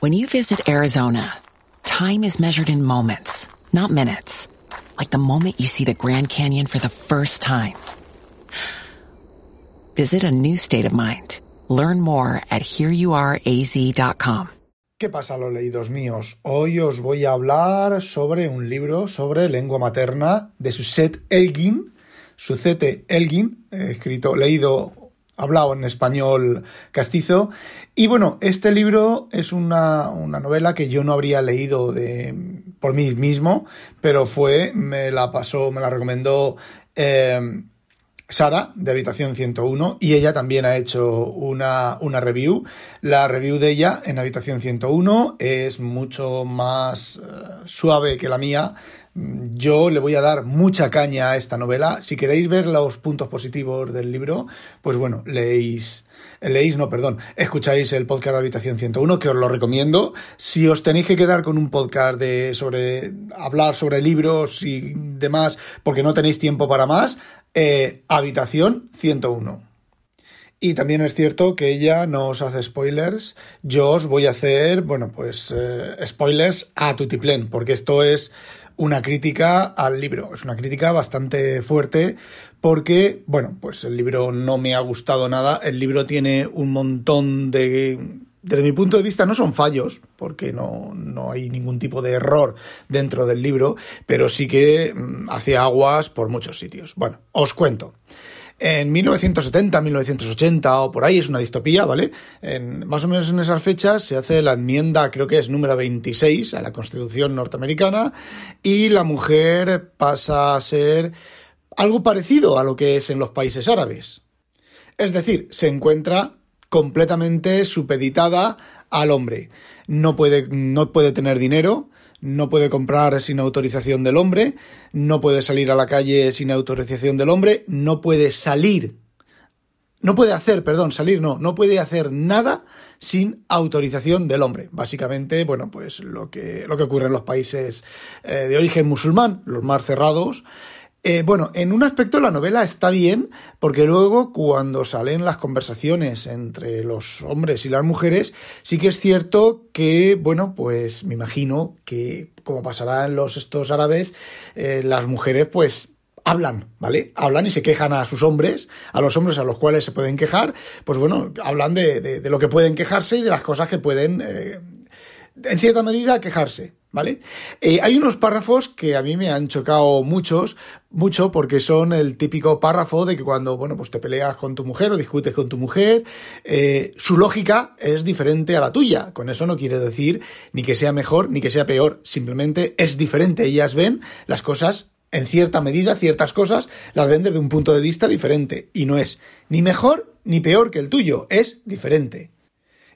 When you visit Arizona, time is measured in moments, not minutes. Like the moment you see the Grand Canyon for the first time. Visit a new state of mind. Learn more at hereyouareaz.com. ¿Qué pasa, los leídos míos? Hoy os voy a hablar sobre un libro sobre lengua materna de Suzette Elgin. Suzette Elgin, escrito, leído, hablado en español castizo. Y bueno, este libro es una, una novela que yo no habría leído de, por mí mismo, pero fue, me la pasó, me la recomendó. Eh, Sara, de Habitación 101, y ella también ha hecho una, una, review. La review de ella en Habitación 101 es mucho más uh, suave que la mía. Yo le voy a dar mucha caña a esta novela. Si queréis ver los puntos positivos del libro, pues bueno, leéis leéis, no, perdón, escucháis el podcast de Habitación 101, que os lo recomiendo. Si os tenéis que quedar con un podcast de sobre hablar sobre libros y demás, porque no tenéis tiempo para más, eh, Habitación 101. Y también es cierto que ella no os hace spoilers. Yo os voy a hacer, bueno, pues eh, spoilers a Tutiplen, porque esto es una crítica al libro. Es una crítica bastante fuerte porque, bueno, pues el libro no me ha gustado nada. El libro tiene un montón de desde mi punto de vista no son fallos, porque no, no, hay ningún tipo de error dentro del libro, pero sí que mm, hace aguas por muchos sitios. Bueno, os cuento. En 1970, 1980 o por ahí es una distopía, ¿vale? Más o menos en esas fechas se hace la enmienda, creo que es número 26 a la Constitución norteamericana y la mujer pasa a ser algo parecido a lo que es en los países árabes. Es decir, se encuentra completamente supeditada al hombre. No puede, no puede tener dinero, no puede comprar sin autorización del hombre, no puede salir a la calle sin autorización del hombre, no puede salir, no puede hacer, perdón, salir no, no puede hacer nada sin autorización del hombre. Básicamente, bueno, pues lo que, lo que ocurre en los países eh, de origen musulmán, los más cerrados, eh, bueno, en un aspecto la novela está bien, porque luego cuando salen las conversaciones entre los hombres y las mujeres, sí que es cierto que, bueno, pues me imagino que, como pasará en los estos árabes, eh, las mujeres pues hablan, ¿vale? Hablan y se quejan a sus hombres, a los hombres a los cuales se pueden quejar, pues bueno, hablan de, de, lo que pueden quejarse y de las cosas que pueden, eh, en cierta medida, quejarse. ¿Vale? Eh, hay unos párrafos que a mí me han chocado muchos, mucho, porque son el típico párrafo de que cuando, bueno, pues te peleas con tu mujer o discutes con tu mujer, eh, su lógica es diferente a la tuya. Con eso no quiere decir ni que sea mejor ni que sea peor, simplemente es diferente. Ellas ven las cosas en cierta medida, ciertas cosas, las ven desde un punto de vista diferente. Y no es ni mejor ni peor que el tuyo, es diferente.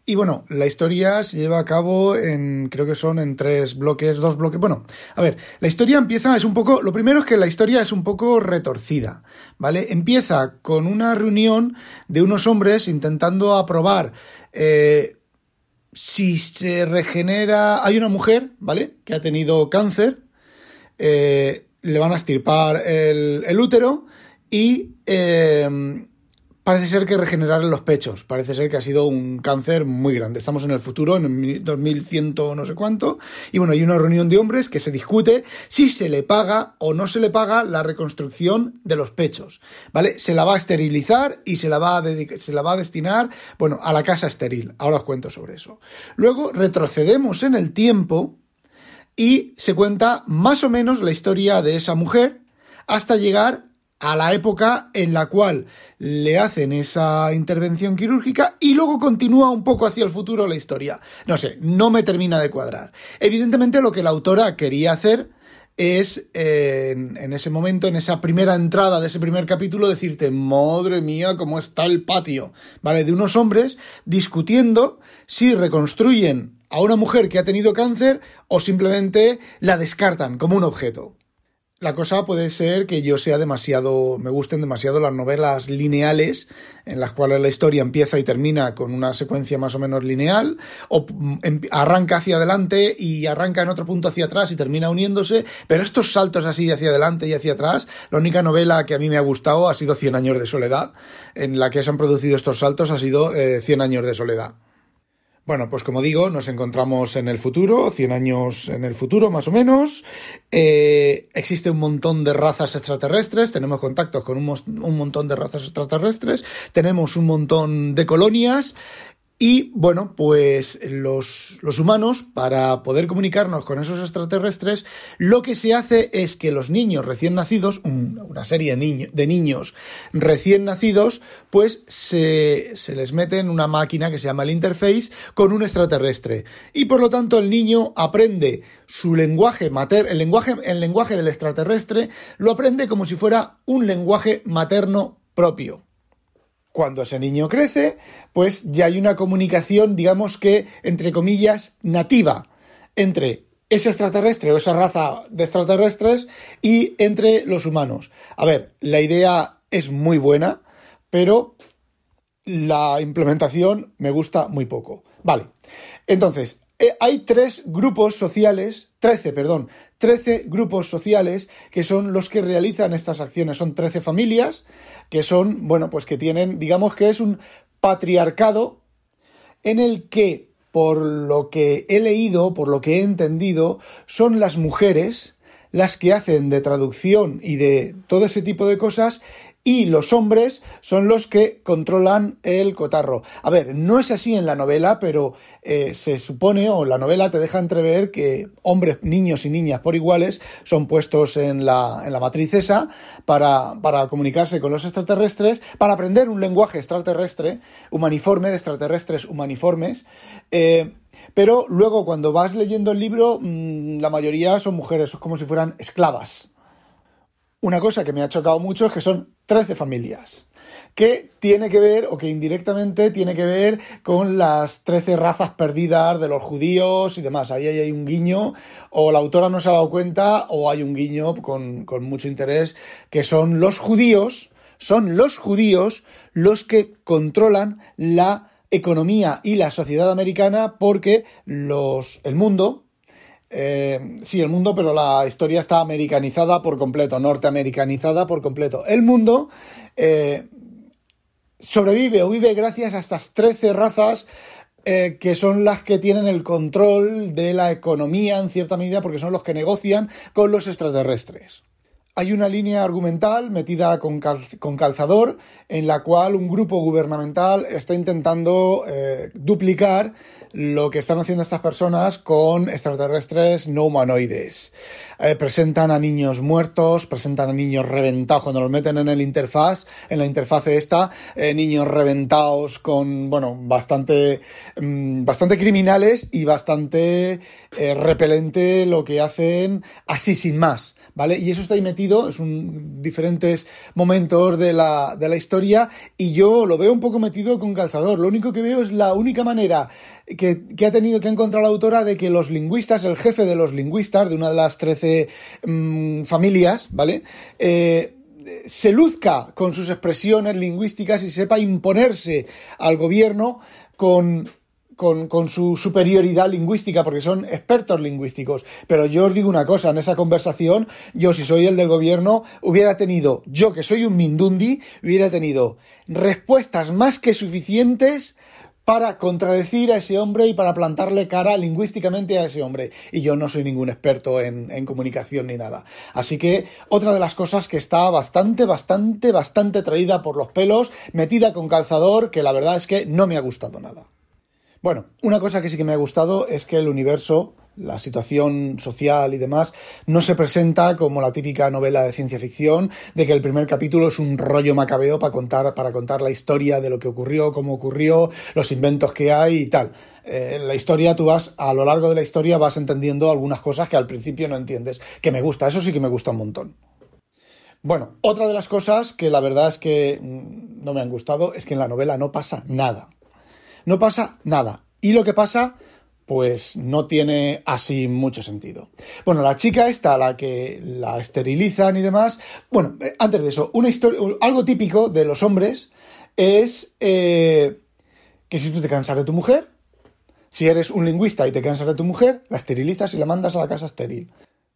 Y bueno, la historia se lleva a cabo en, creo que son en tres bloques, dos bloques. Bueno, a ver, la historia empieza, es un poco, lo primero es que la historia es un poco retorcida, ¿vale? Empieza con una reunión de unos hombres intentando aprobar eh, si se regenera, hay una mujer, ¿vale? Que ha tenido cáncer, eh, le van a estirpar el, el útero y... Eh, parece ser que regenerar los pechos. Parece ser que ha sido un cáncer muy grande. Estamos en el futuro, en el 2100 no sé cuánto. Y bueno, hay una reunión de hombres que se discute si se le paga o no se le paga la reconstrucción de los pechos. ¿Vale? Se la va a esterilizar y se la va a, se la va a destinar, bueno, a la casa estéril. Ahora os cuento sobre eso. Luego retrocedemos en el tiempo y se cuenta más o menos la historia de esa mujer hasta llegar a la época en la cual le hacen esa intervención quirúrgica y luego continúa un poco hacia el futuro la historia. No sé, no me termina de cuadrar. Evidentemente lo que la autora quería hacer es en, en, ese momento, en esa primera entrada de ese primer capítulo, decirte, madre mía, cómo está el patio, ¿vale? De unos hombres discutiendo si reconstruyen a una mujer que ha tenido cáncer o simplemente la descartan como un objeto. La cosa puede ser que yo sea demasiado, me gusten demasiado las novelas lineales, en las cuales la historia empieza y termina con una secuencia más o menos lineal, o em, arranca hacia adelante y arranca en otro punto hacia atrás y termina uniéndose, pero estos saltos así hacia adelante y hacia atrás, la única novela que a mí me ha gustado ha sido Cien años de soledad, en la que se han producido estos saltos ha sido eh, Cien años de soledad. Bueno, pues como digo, nos encontramos en el futuro, 100 años en el futuro más o menos. Eh, existe un montón de razas extraterrestres, tenemos contactos con un, un montón de razas extraterrestres, tenemos un montón de colonias y bueno, pues los, humanos, para poder comunicarnos con esos extraterrestres, lo que se hace es que los niños recién nacidos, una serie de, niños recién nacidos, pues se, se, les mete en una máquina que se llama el interface con un extraterrestre. Y por lo tanto el niño aprende su lenguaje mater, el lenguaje, el lenguaje del extraterrestre, lo aprende como si fuera un lenguaje materno propio. Cuando ese niño crece, pues ya hay una comunicación, digamos que, entre comillas, nativa entre ese extraterrestre o esa raza de extraterrestres y entre los humanos. A ver, la idea es muy buena, pero la implementación me gusta muy poco. Vale, entonces, eh, hay tres grupos sociales, trece, perdón, trece grupos sociales que son los que realizan estas acciones. Son trece familias que son, bueno, pues que tienen, digamos que es un patriarcado en el que, por lo que he leído, por lo que he entendido, son las mujeres las que hacen de traducción y de todo ese tipo de cosas y los hombres son los que controlan el cotarro. A ver, no es así en la novela, pero eh, se supone, o la novela te deja entrever que hombres, niños y niñas por iguales son puestos en la, en la matriz esa para, para comunicarse con los extraterrestres, para aprender un lenguaje extraterrestre, humaniforme, de extraterrestres humaniformes. Eh, pero luego cuando vas leyendo el libro, mm, la mayoría son mujeres, es como si fueran esclavas. Una cosa que me ha chocado mucho es que son 13 familias que tiene que ver, o que indirectamente tiene que ver con las 13 razas perdidas de los judíos y demás. Ahí hay un guiño, o la autora no se ha dado cuenta, o hay un guiño con, con mucho interés, que son los judíos, son los judíos los que controlan la economía y la sociedad americana porque los, el mundo, eh, sí, el mundo, pero la historia está americanizada por completo, norteamericanizada por completo. El mundo eh, sobrevive o vive gracias a estas 13 razas eh, que son las que tienen el control de la economía en cierta medida porque son los que negocian con los extraterrestres. Hay una línea argumental metida con, calzador en la cual un grupo gubernamental está intentando eh, duplicar lo que están haciendo estas personas con extraterrestres no humanoides. Eh, presentan a niños muertos, presentan a niños reventados cuando los meten en el interfaz, en la interfaz esta, eh, niños reventados con, bueno, bastante, mm, bastante criminales y bastante repelente lo que hacen así sin más. ¿Vale? Y eso está ahí metido, es un diferentes momentos de la, de la historia y yo lo veo un poco metido con calzador. Lo único que veo es la única manera que, que ha tenido que encontrar la autora de que los lingüistas, el jefe de los lingüistas, de una de las 13 mm, familias, ¿vale? Eh, se luzca con sus expresiones lingüísticas y sepa imponerse al gobierno con con, su superioridad lingüística, porque son expertos lingüísticos. Pero yo os digo una cosa, en esa conversación, yo si soy el del gobierno, hubiera tenido, yo que soy un Mindundi, hubiera tenido respuestas más que suficientes para contradecir a ese hombre y para plantarle cara lingüísticamente a ese hombre. Y yo no soy ningún experto en, comunicación ni nada. Así que otra de las cosas que está bastante, bastante, bastante traída por los pelos, metida con calzador, que la verdad es que no me ha gustado nada. Bueno, una cosa que sí que me ha gustado es que el universo, la situación social y demás, no se presenta como la típica novela de ciencia ficción, de que el primer capítulo es un rollo macabeo para contar, para contar la historia de lo que ocurrió, cómo ocurrió, los inventos que hay y tal. Eh, la historia, tú vas, a lo largo de la historia, vas entendiendo algunas cosas que al principio no entiendes. Que me gusta, eso sí que me gusta un montón. Bueno, otra de las cosas que la verdad es que mm, no me han gustado es que en la novela no pasa nada no pasa nada. Y lo que pasa, pues no tiene así mucho sentido. Bueno, la chica esta, la que la esterilizan y demás, bueno, eh, antes de eso, una historia, algo típico de los hombres es eh, que si tú te cansas de tu mujer, si eres un lingüista y te cansas de tu mujer, la esterilizas y la mandas a la casa estéril.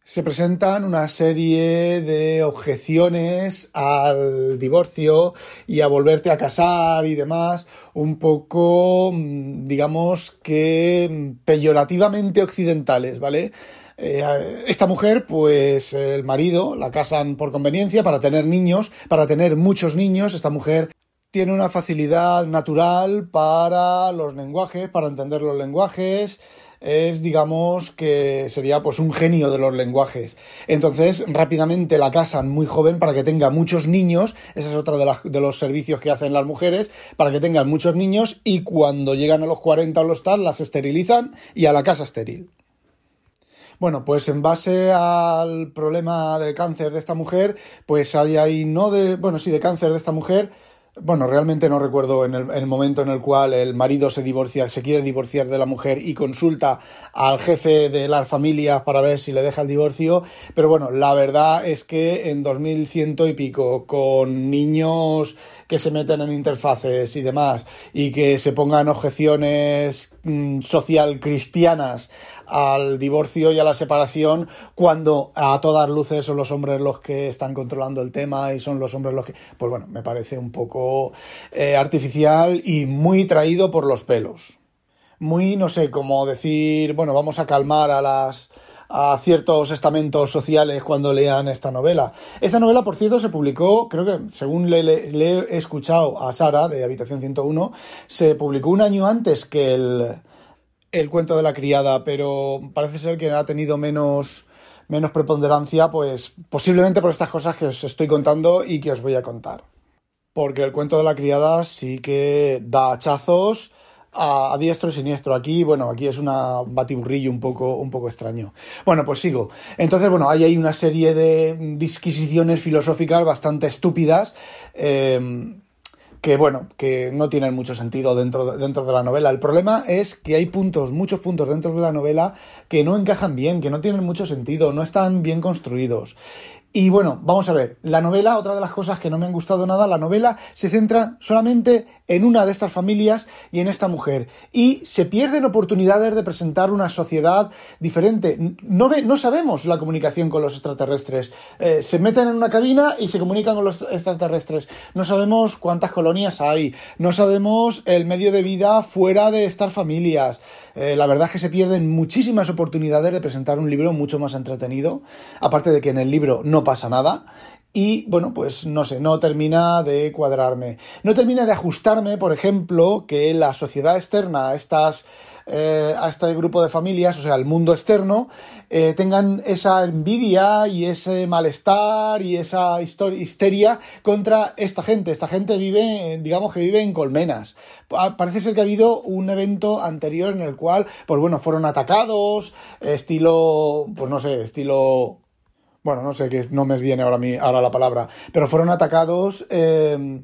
Se presentan una serie de objeciones al divorcio y a volverte a casar y demás, un poco, mm, digamos que peyorativamente occidentales, ¿vale? Eh, esta mujer, pues el marido la casan por conveniencia para tener niños, para tener muchos niños. Esta mujer tiene una facilidad natural para los lenguajes, para entender los lenguajes, es, digamos, que sería pues un genio de los lenguajes. Entonces, rápidamente la casan muy joven para que tenga muchos niños, ese es otro de, de los servicios que hacen las mujeres, para que tengan muchos niños y cuando llegan a los 40 o los tal, las esterilizan y a la casa estéril. Bueno, pues en base al problema del cáncer de esta mujer, pues hay ahí, no de, bueno, sí, de cáncer de esta mujer, bueno, realmente no recuerdo en el, momento en el cual el marido se divorcia, se quiere divorciar de la mujer y consulta al jefe de las familias para ver si le deja el divorcio, pero bueno, la verdad es que en 2100 y pico, con niños que se meten en interfaces y demás, y que se pongan objeciones mm, social cristianas al divorcio y a la separación cuando a todas luces son los hombres los que están controlando el tema y son los hombres los que... Pues bueno, me parece un poco eh, artificial y muy traído por los pelos. Muy, no sé, como decir, bueno, vamos a calmar a las a ciertos estamentos sociales cuando lean esta novela. Esta novela, por cierto, se publicó, creo que según le, he escuchado a Sara de Habitación 101, se publicó un año antes que el, el cuento de la criada, pero parece ser que ha tenido menos, menos preponderancia, pues posiblemente por estas cosas que os estoy contando y que os voy a contar. Porque el cuento de la criada sí que da hachazos a, diestro y siniestro. Aquí, bueno, aquí es una batiburrillo un poco, un poco extraño. Bueno, pues sigo. Entonces, bueno, hay ahí una serie de disquisiciones filosóficas bastante estúpidas. Eh, que bueno, que no tienen mucho sentido dentro, dentro de la novela. El problema es que hay puntos, muchos puntos dentro de la novela que no encajan bien, que no tienen mucho sentido, no están bien construidos. Y bueno, vamos a ver, la novela, otra de las cosas que no me han gustado nada, la novela se centra solamente en una de estas familias y en esta mujer. Y se pierden oportunidades de presentar una sociedad diferente. No, ve, no sabemos la comunicación con los extraterrestres. Eh, se meten en una cabina y se comunican con los extraterrestres. No sabemos cuántas colonias hay. No sabemos el medio de vida fuera de estas familias. Eh, la verdad es que se pierden muchísimas oportunidades de presentar un libro mucho más entretenido, aparte de que en el libro no pasa nada. Y bueno, pues no sé, no termina de cuadrarme. No termina de ajustarme, por ejemplo, que la sociedad externa a estas eh, a este grupo de familias, o sea, el mundo externo, eh, tengan esa envidia y ese malestar y esa histeria contra esta gente. Esta gente vive, digamos que vive en colmenas. Parece ser que ha habido un evento anterior en el cual, pues bueno, fueron atacados, estilo, pues no sé, estilo bueno, no sé, que no me viene ahora, ahora la palabra, pero fueron atacados eh,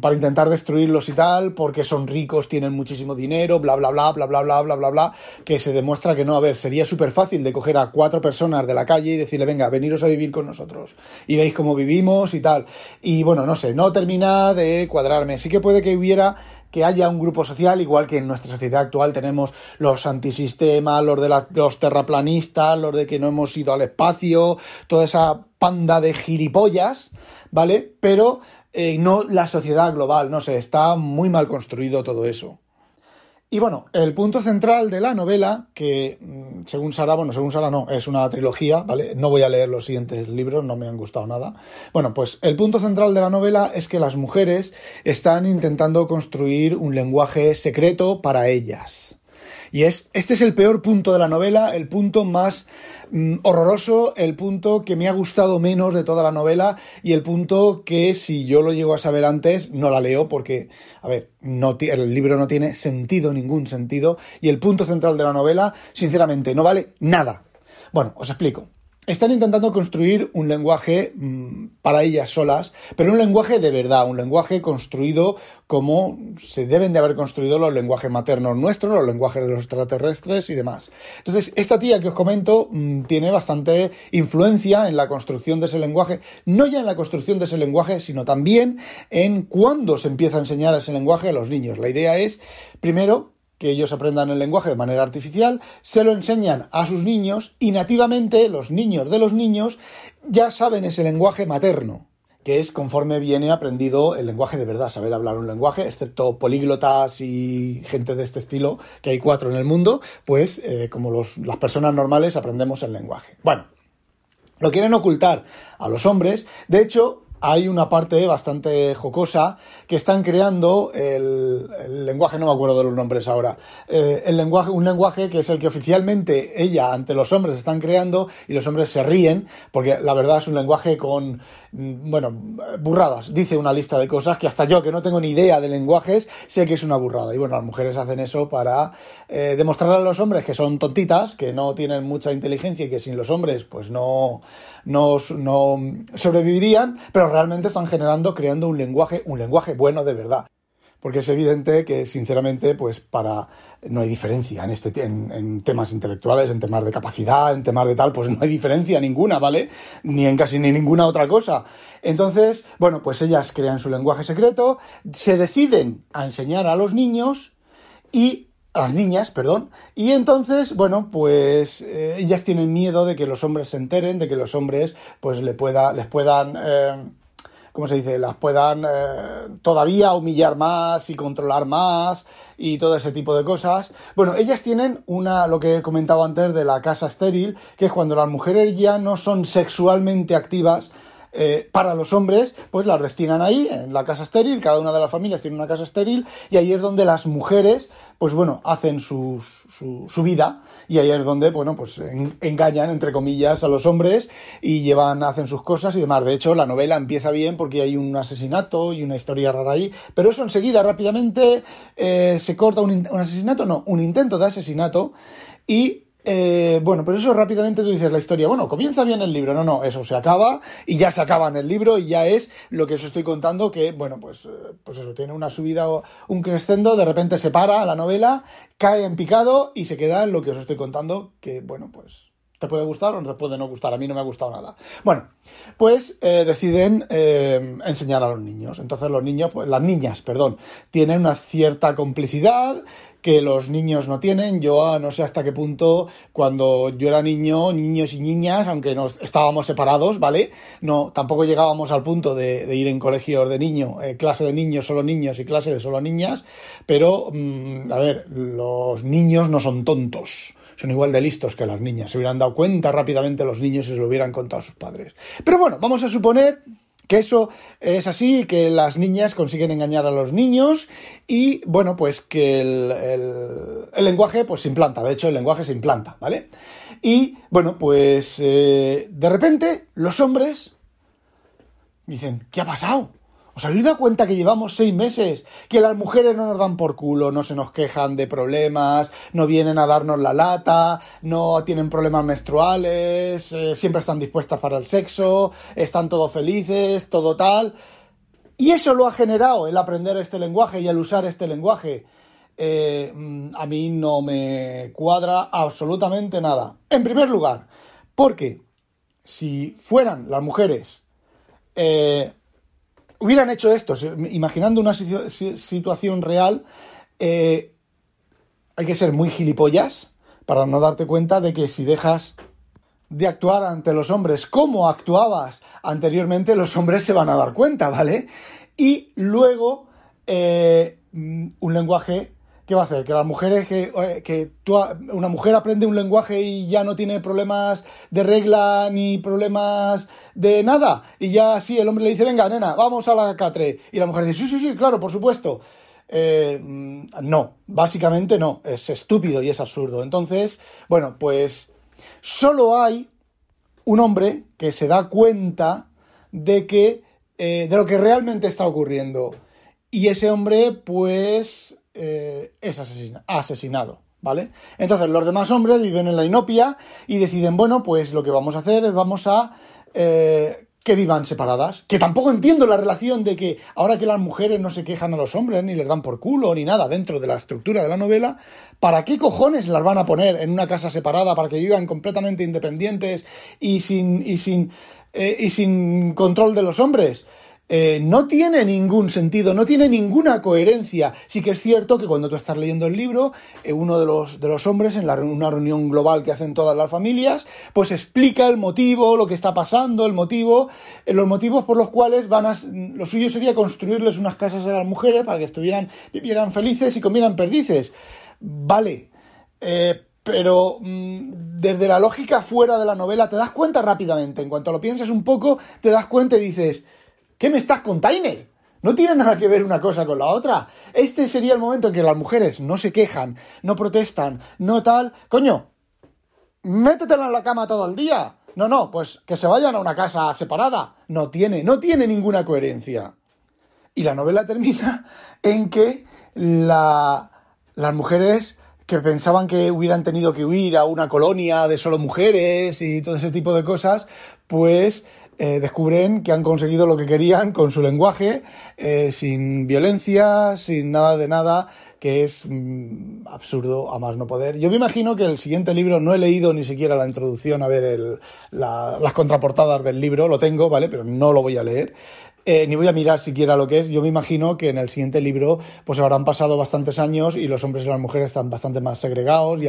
para intentar destruirlos y tal, porque son ricos, tienen muchísimo dinero, bla, bla, bla, bla, bla, bla, bla, bla, bla, que se demuestra que no, a ver, sería súper fácil de coger a cuatro personas de la calle y decirle, venga, veniros a vivir con nosotros, y veis cómo vivimos y tal. Y bueno, no sé, no termina de cuadrarme. Sí que puede que hubiera que haya un grupo social, igual que en nuestra sociedad actual tenemos los antisistemas, los de los terraplanistas, los de que no hemos ido al espacio, toda esa panda de gilipollas, ¿vale? Pero eh, no la sociedad global, no sé, está muy mal construido todo eso. Y bueno, el punto central de la novela, que mm, según Sara, bueno, según Sara no, es una trilogía, ¿vale? No voy a leer los siguientes libros, no me han gustado nada. Bueno, pues el punto central de la novela es que las mujeres están intentando construir un lenguaje secreto para ellas. Y es, este es el peor punto de la novela, el punto más mm, horroroso, el punto que me ha gustado menos de toda la novela y el punto que si yo lo llego a saber antes no la leo porque, a ver, no el libro no tiene sentido, ningún sentido y el punto central de la novela, sinceramente, no vale nada. Bueno, os explico. Están intentando construir un lenguaje mm, para ellas solas, pero un lenguaje de verdad, un lenguaje construido como se deben de haber construido los lenguajes maternos nuestros, los lenguajes de los extraterrestres y demás. Entonces, esta tía que os comento mm, tiene bastante influencia en la construcción de ese lenguaje, no ya en la construcción de ese lenguaje, sino también en cuándo se empieza a enseñar ese lenguaje a los niños. La idea es, primero, que ellos aprendan el lenguaje de manera artificial, se lo enseñan a sus niños y nativamente los niños de los niños ya saben ese lenguaje materno que es conforme viene aprendido el lenguaje de verdad, saber hablar un lenguaje, excepto políglotas y gente de este estilo, que hay cuatro en el mundo, pues eh, como las personas normales aprendemos el lenguaje. Bueno, lo quieren ocultar a los hombres, de hecho, hay una parte bastante jocosa que están creando el, lenguaje, no me acuerdo de los nombres ahora, eh, el lenguaje, un lenguaje que es el que oficialmente ella ante los hombres están creando y los hombres se ríen porque la verdad es un lenguaje con, mm, bueno, burradas. Dice una lista de cosas que hasta yo que no tengo ni idea de lenguajes sé que es una burrada. Y bueno, las mujeres hacen eso para eh, demostrarle a los hombres que son tontitas, que no tienen mucha inteligencia y que sin los hombres pues no, no, no sobrevivirían, pero realmente están generando, creando un lenguaje, un lenguaje bueno de verdad. Porque es evidente que, sinceramente, pues para no hay diferencia en este en, temas intelectuales, en temas de capacidad, en temas de tal, pues no hay diferencia ninguna, ¿vale? Ni en casi ni ninguna otra cosa. Entonces, bueno, pues ellas crean su lenguaje secreto, se deciden a enseñar a los niños y a las niñas, perdón, y entonces, bueno, pues eh, ellas tienen miedo de que los hombres se enteren, de que los hombres, pues le pueda, les puedan eh, ¿cómo se dice?, las puedan eh, todavía humillar más y controlar más y todo ese tipo de cosas. Bueno, ellas tienen una, lo que he comentado antes de la casa estéril, que es cuando las mujeres ya no son sexualmente activas, eh, para los hombres, pues las destinan ahí, en la casa estéril, cada una de las familias tiene una casa estéril, y ahí es donde las mujeres, pues bueno, hacen su, su, vida, y ahí es donde, bueno, pues engañan, entre comillas, a los hombres, y llevan, hacen sus cosas y demás. De hecho, la novela empieza bien porque hay un asesinato y una historia rara ahí, pero eso enseguida, rápidamente, eh, se corta un, un asesinato, no, un intento de asesinato, y eh, bueno, pues eso rápidamente tú dices la historia. Bueno, comienza bien el libro. No, no, eso se acaba y ya se acaba en el libro y ya es lo que os estoy contando que, bueno, pues, eh, pues eso, tiene una subida, o un crescendo, de repente se para la novela, cae en picado y se queda en lo que os estoy contando que, bueno, pues te puede gustar o te puede no gustar. A mí no me ha gustado nada. Bueno, pues eh, deciden enseñar a los niños. Entonces los niños, pues las niñas, perdón, tienen una cierta complicidad que los niños no tienen. Yo ah, no sé hasta qué punto cuando yo era niño, niños y niñas, aunque nos estábamos separados, ¿vale? No, tampoco llegábamos al punto de, ir en colegios de niño, eh, clase de niños, solo niños y clase de solo niñas, pero, mm, a ver, los niños no son tontos son igual de listos que las niñas. Se hubieran dado cuenta rápidamente los niños si se lo hubieran contado a sus padres. Pero bueno, vamos a suponer que eso es así, que las niñas consiguen engañar a los niños y, bueno, pues que el, lenguaje pues se implanta, de hecho el lenguaje se implanta, ¿vale? Y, bueno, pues eh, de repente los hombres dicen, ¿qué ha pasado? ¿Os habéis dado cuenta que llevamos seis meses? Que las mujeres no nos dan por culo, no se nos quejan de problemas, no vienen a darnos la lata, no tienen problemas menstruales, eh, siempre están dispuestas para el sexo, están todos felices, todo tal. Y eso lo ha generado el aprender este lenguaje y el usar este lenguaje. Eh, mm, a mí no me cuadra absolutamente nada. En primer lugar, porque si fueran las mujeres eh, hubieran hecho esto, imaginando una situación real, eh, hay que ser muy gilipollas para no darte cuenta de que si dejas de actuar ante los hombres como actuabas anteriormente, los hombres se van a dar cuenta, ¿vale? Y luego eh, un lenguaje ¿qué va a hacer? Que las mujeres, que, que una mujer aprende un lenguaje y ya no tiene problemas de regla ni problemas de nada. Y ya así el hombre le dice, venga, nena, vamos a la catre. Y la mujer dice, sí, sí, sí, claro, por supuesto. Eh, no, básicamente no, es estúpido y es absurdo. Entonces, bueno, pues solo hay un hombre que se da cuenta de que eh, de lo que realmente está ocurriendo. Y ese hombre, pues, eh, es asesinado, ¿vale? Entonces los demás hombres viven en la inopia y deciden, bueno, pues lo que vamos a hacer es vamos a eh, que vivan separadas. Que tampoco entiendo la relación de que ahora que las mujeres no se quejan a los hombres, ni les dan por culo, ni nada dentro de la estructura de la novela, ¿para qué cojones las van a poner en una casa separada para que vivan completamente independientes y sin, y sin, eh, y sin control de los hombres? Eh, no tiene ningún sentido, no tiene ninguna coherencia. Sí que es cierto que cuando tú estás leyendo el libro, eh, uno de los, de los hombres en la, una reunión global que hacen todas las familias, pues explica el motivo, lo que está pasando, el motivo, eh, los motivos por los cuales van a, lo suyo sería construirles unas casas a las mujeres para que estuvieran, vivieran felices y comieran perdices. Vale, pero mm, desde la lógica fuera de la novela te das cuenta rápidamente. En cuanto lo piensas un poco, te das cuenta y dices, ¿Qué me estás container? No tiene nada que ver una cosa con la otra. Este sería el momento en que las mujeres no se quejan, no protestan, no tal. Coño, métetela en la cama todo el día. No, no, pues que se vayan a una casa separada. No tiene, no tiene ninguna coherencia. Y la novela termina en que la, las mujeres que pensaban que hubieran tenido que huir a una colonia de solo mujeres y todo ese tipo de cosas, pues eh, descubren que han conseguido lo que querían con su lenguaje, eh, sin violencia, sin nada de nada, que es mm, absurdo a más no poder. Yo me imagino que el siguiente libro, no he leído ni siquiera la introducción, a ver el, las contraportadas del libro, lo tengo, ¿vale? Pero no lo voy a leer. Eh, ni voy a mirar siquiera lo que es. Yo me imagino que en el siguiente libro pues habrán pasado bastantes años y los hombres y las mujeres están bastante más segregados y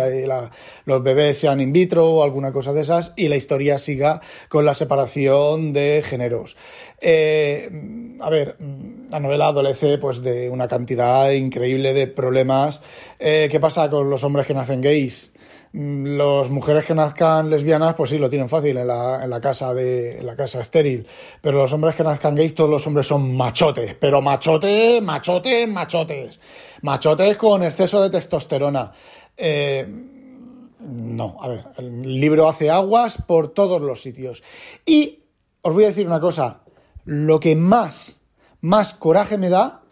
los bebés sean in vitro o alguna cosa de esas y la historia siga con la separación de géneros. Eh, a ver, la novela adolece pues de una cantidad increíble de problemas. Eh, ¿Qué pasa con los hombres que nacen gays? Las mujeres que nazcan lesbianas, pues sí, lo tienen fácil en la, en la casa de en la casa estéril. Pero los hombres que nazcan gays, todos los hombres son machotes. Pero machotes, machotes, machotes. Machotes con exceso de testosterona. Eh, no, a ver, el libro hace aguas por todos los sitios. Y os voy a decir una cosa. Lo que más, más coraje me da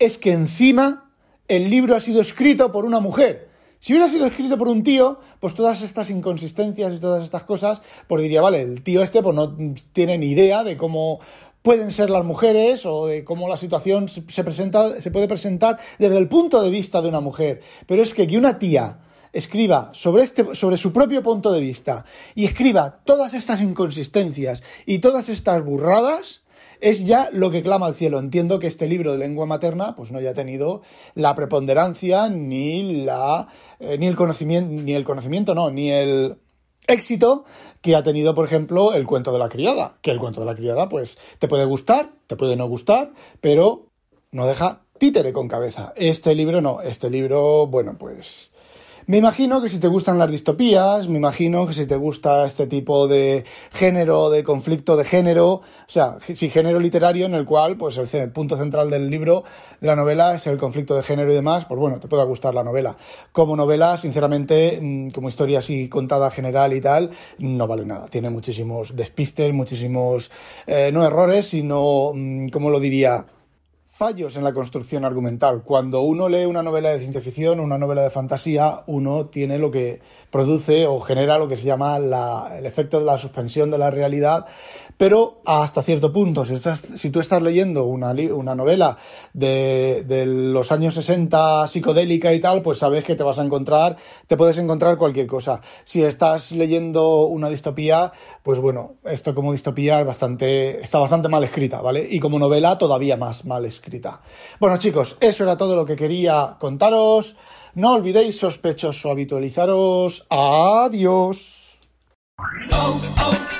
es que encima el libro ha sido escrito por una mujer. Si hubiera sido escrito por un tío, pues todas estas inconsistencias y todas estas cosas, pues diría, vale, el tío este pues no tiene ni idea de cómo pueden ser las mujeres o de cómo la situación se presenta, se puede presentar desde el punto de vista de una mujer. Pero es que que una tía escriba sobre, este, sobre su propio punto de vista y escriba todas estas inconsistencias y todas estas burradas, es ya lo que clama al cielo. Entiendo que este libro de lengua materna pues no haya tenido la preponderancia ni la eh, ni el conocimiento ni el conocimiento no, ni el éxito que ha tenido, por ejemplo, el cuento de la criada, que el cuento de la criada pues te puede gustar, te puede no gustar, pero no deja títere con cabeza. Este libro no, este libro, bueno, pues me imagino que si te gustan las distopías, me imagino que si te gusta este tipo de género, de conflicto de género, o sea, si género literario en el cual, pues el punto central del libro, de la novela, es el conflicto de género y demás, pues bueno, te puede gustar la novela. Como novela, sinceramente, mm, como historia así contada general y tal, no vale nada. Tiene muchísimos despistes, muchísimos, eh, no errores, sino, mm, ¿cómo lo diría? Fallos en la construcción argumental. Cuando uno lee una novela de ciencia ficción, una novela de fantasía, uno tiene lo que produce o genera lo que se llama el efecto de la suspensión de la realidad, pero hasta cierto punto. Si, estás, si tú estás leyendo una, una novela de, de, los años 60 psicodélica y tal, pues sabes que te vas a encontrar, te puedes encontrar cualquier cosa. Si estás leyendo una distopía, pues bueno, esto como distopía bastante, está bastante mal escrita, ¿vale? Y como novela todavía más mal escrita. Bueno chicos, eso era todo lo que quería contaros. No olvidéis, sospechosos, habitualizaros. Adiós. Oh, oh,